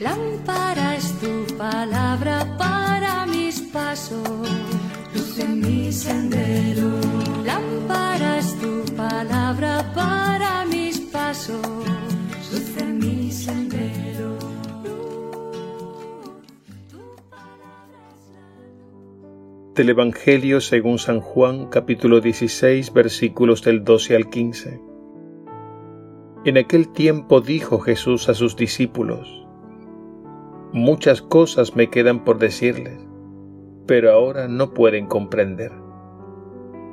Lámpara es tu palabra para mis pasos, luz en mi sendero. Lámpara es tu palabra para mis pasos, luz en mi sendero. Del Evangelio según San Juan capítulo 16 versículos del 12 al 15. En aquel tiempo dijo Jesús a sus discípulos, Muchas cosas me quedan por decirles, pero ahora no pueden comprender.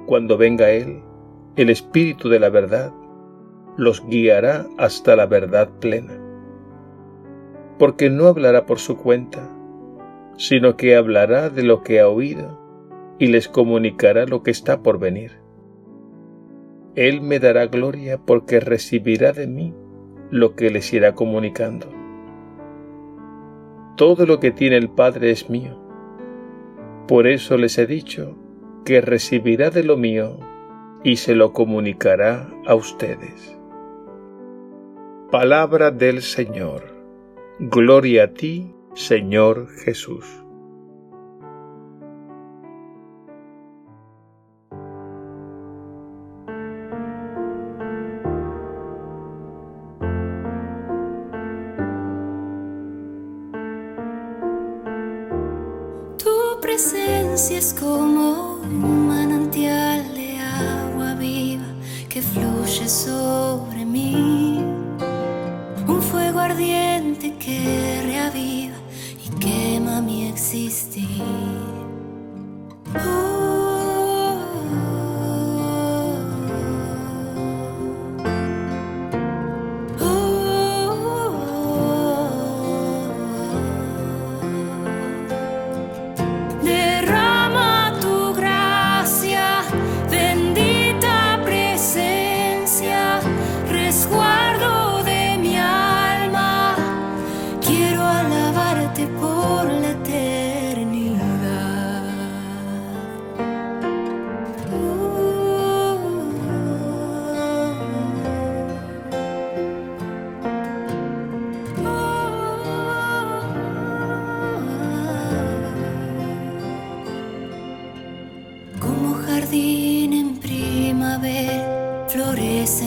Cuando venga Él, el Espíritu de la verdad, los guiará hasta la verdad plena. Porque no hablará por su cuenta, sino que hablará de lo que ha oído y les comunicará lo que está por venir. Él me dará gloria porque recibirá de mí lo que les irá comunicando. Todo lo que tiene el Padre es mío. Por eso les he dicho que recibirá de lo mío y se lo comunicará a ustedes. Palabra del Señor. Gloria a ti, Señor Jesús. Presencia es como un manantial de agua viva que fluye sobre mí. Un fuego ardiente que reaviva y quema mi existir.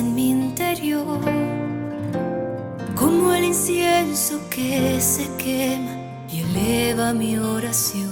En mi interior. Como el incienso que se quema y eleva mi oración.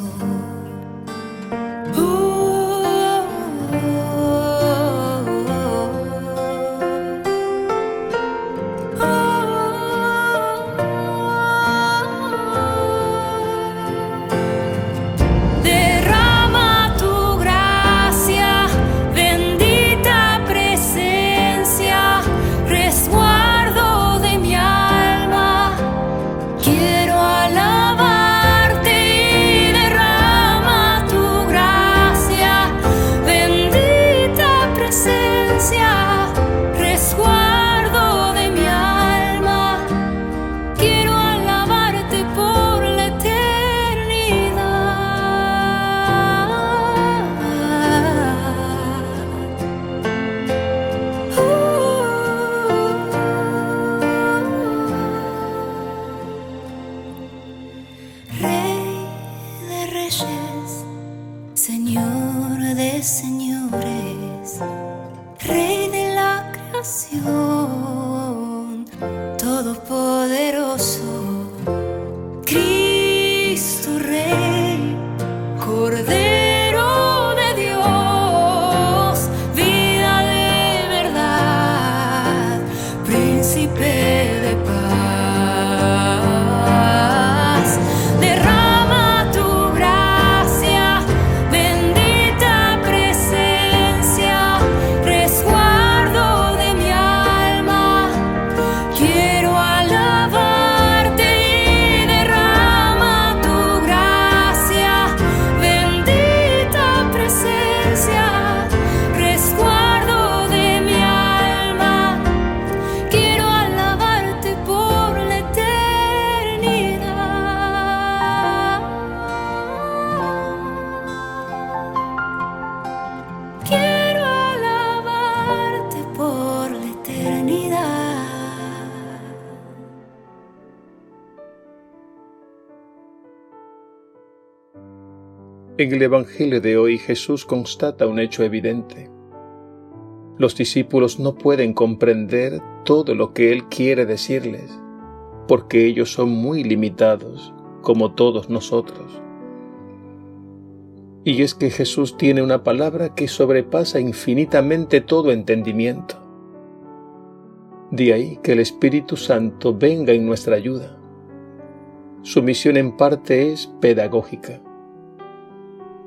La En el Evangelio de hoy Jesús constata un hecho evidente. Los discípulos no pueden comprender todo lo que Él quiere decirles, porque ellos son muy limitados, como todos nosotros. Y es que Jesús tiene una palabra que sobrepasa infinitamente todo entendimiento. De ahí que el Espíritu Santo venga en nuestra ayuda. Su misión en parte es pedagógica.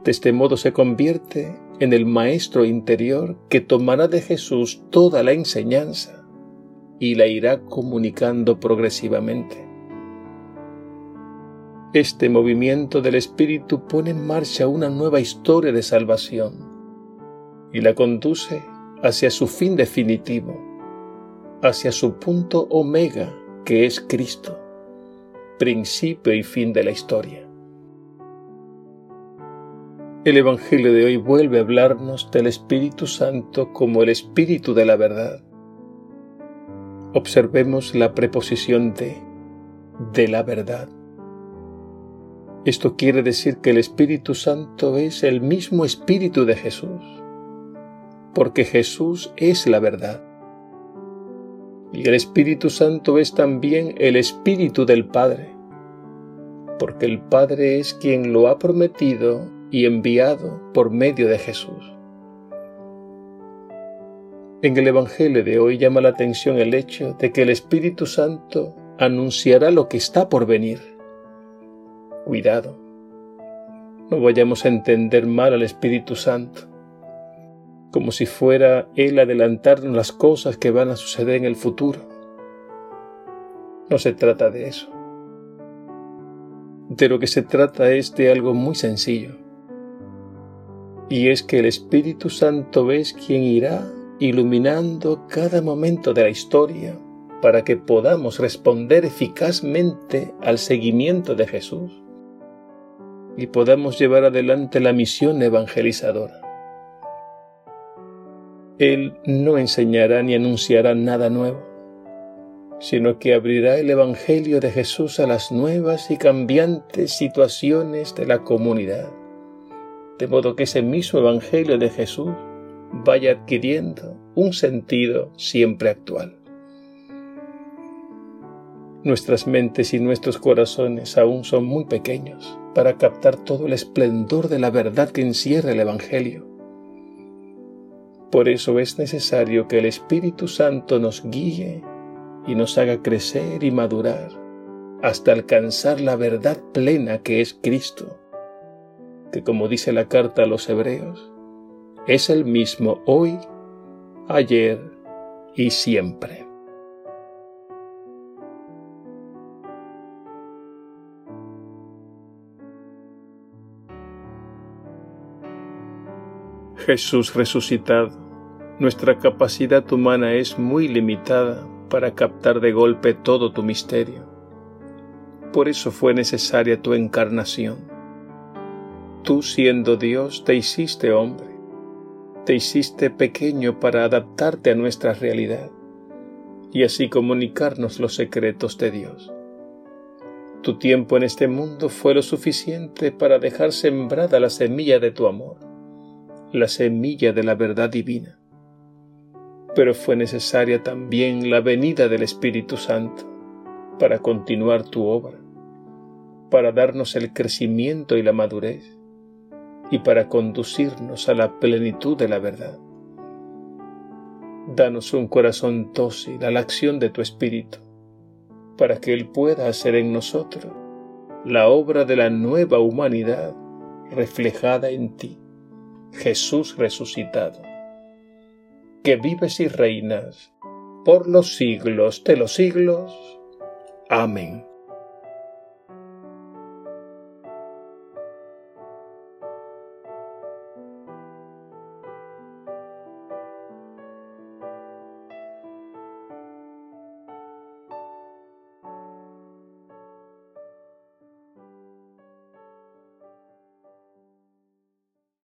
De este modo se convierte en el Maestro interior que tomará de Jesús toda la enseñanza y la irá comunicando progresivamente. Este movimiento del Espíritu pone en marcha una nueva historia de salvación y la conduce hacia su fin definitivo, hacia su punto omega que es Cristo, principio y fin de la historia. El Evangelio de hoy vuelve a hablarnos del Espíritu Santo como el Espíritu de la verdad. Observemos la preposición de, de la verdad. Esto quiere decir que el Espíritu Santo es el mismo Espíritu de Jesús, porque Jesús es la verdad. Y el Espíritu Santo es también el Espíritu del Padre, porque el Padre es quien lo ha prometido y enviado por medio de Jesús. En el Evangelio de hoy llama la atención el hecho de que el Espíritu Santo anunciará lo que está por venir Cuidado. No vayamos a entender mal al Espíritu Santo, como si fuera Él adelantarnos las cosas que van a suceder en el futuro. No se trata de eso. De lo que se trata es de algo muy sencillo. Y es que el Espíritu Santo es quien irá iluminando cada momento de la historia para que podamos responder eficazmente al seguimiento de Jesús y podamos llevar adelante la misión evangelizadora. Él no enseñará ni anunciará nada nuevo, sino que abrirá el Evangelio de Jesús a las nuevas y cambiantes situaciones de la comunidad, de modo que ese mismo Evangelio de Jesús vaya adquiriendo un sentido siempre actual. Nuestras mentes y nuestros corazones aún son muy pequeños para captar todo el esplendor de la verdad que encierra el Evangelio. Por eso es necesario que el Espíritu Santo nos guíe y nos haga crecer y madurar hasta alcanzar la verdad plena que es Cristo, que como dice la carta a los Hebreos, es el mismo hoy, ayer y siempre. Jesús resucitado, nuestra capacidad humana es muy limitada para captar de golpe todo tu misterio. Por eso fue necesaria tu encarnación. Tú siendo Dios te hiciste hombre, te hiciste pequeño para adaptarte a nuestra realidad y así comunicarnos los secretos de Dios. Tu tiempo en este mundo fue lo suficiente para dejar sembrada la semilla de tu amor la semilla de la verdad divina. Pero fue necesaria también la venida del Espíritu Santo para continuar tu obra, para darnos el crecimiento y la madurez, y para conducirnos a la plenitud de la verdad. Danos un corazón dócil a la acción de tu Espíritu, para que Él pueda hacer en nosotros la obra de la nueva humanidad reflejada en ti. Jesús resucitado, que vives y reinas por los siglos de los siglos. Amén.